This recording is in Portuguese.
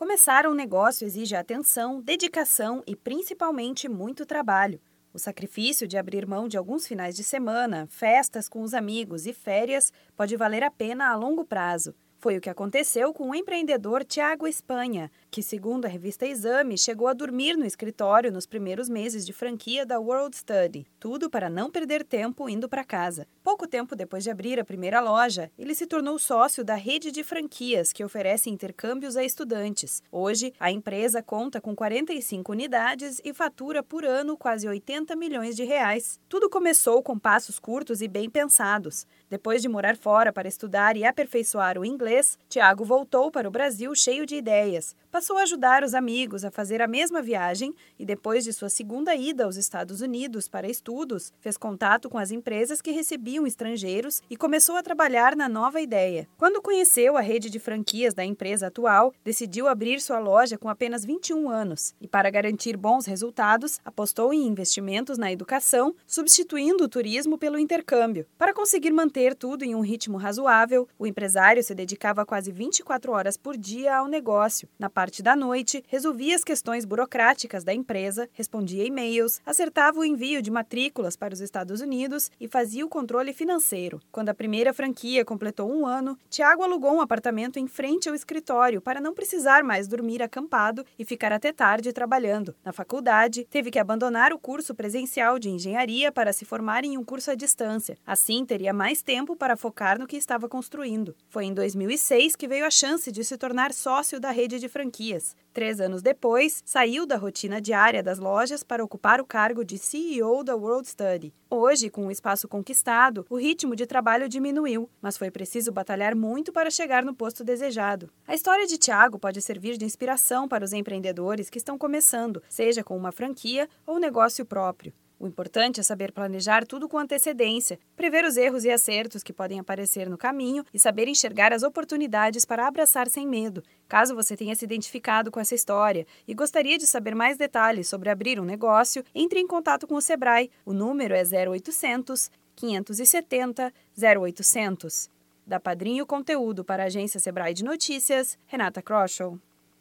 Começar um negócio exige atenção, dedicação e principalmente muito trabalho. O sacrifício de abrir mão de alguns finais de semana, festas com os amigos e férias pode valer a pena a longo prazo. Foi o que aconteceu com o empreendedor Tiago Espanha, que, segundo a revista Exame, chegou a dormir no escritório nos primeiros meses de franquia da World Study, tudo para não perder tempo indo para casa. Pouco tempo depois de abrir a primeira loja, ele se tornou sócio da rede de franquias que oferece intercâmbios a estudantes. Hoje, a empresa conta com 45 unidades e fatura por ano quase 80 milhões de reais. Tudo começou com passos curtos e bem pensados. Depois de morar fora para estudar e aperfeiçoar o inglês, inglês, Tiago voltou para o Brasil cheio de ideias. Passou a ajudar os amigos a fazer a mesma viagem e, depois de sua segunda ida aos Estados Unidos para estudos, fez contato com as empresas que recebiam estrangeiros e começou a trabalhar na nova ideia. Quando conheceu a rede de franquias da empresa atual, decidiu abrir sua loja com apenas 21 anos e, para garantir bons resultados, apostou em investimentos na educação, substituindo o turismo pelo intercâmbio. Para conseguir manter tudo em um ritmo razoável, o empresário se dedicou dedicava quase 24 horas por dia ao negócio. Na parte da noite, resolvia as questões burocráticas da empresa, respondia e-mails, acertava o envio de matrículas para os Estados Unidos e fazia o controle financeiro. Quando a primeira franquia completou um ano, Tiago alugou um apartamento em frente ao escritório para não precisar mais dormir acampado e ficar até tarde trabalhando. Na faculdade, teve que abandonar o curso presencial de engenharia para se formar em um curso à distância. Assim, teria mais tempo para focar no que estava construindo. Foi em 2000 2006 que veio a chance de se tornar sócio da rede de franquias. Três anos depois, saiu da rotina diária das lojas para ocupar o cargo de CEO da World Study. Hoje, com o espaço conquistado, o ritmo de trabalho diminuiu, mas foi preciso batalhar muito para chegar no posto desejado. A história de Tiago pode servir de inspiração para os empreendedores que estão começando, seja com uma franquia ou negócio próprio. O importante é saber planejar tudo com antecedência, prever os erros e acertos que podem aparecer no caminho e saber enxergar as oportunidades para abraçar sem medo. Caso você tenha se identificado com essa história e gostaria de saber mais detalhes sobre abrir um negócio, entre em contato com o Sebrae. O número é 0800 570 0800. Da Padrinho Conteúdo para a agência Sebrae de Notícias, Renata Kroschel.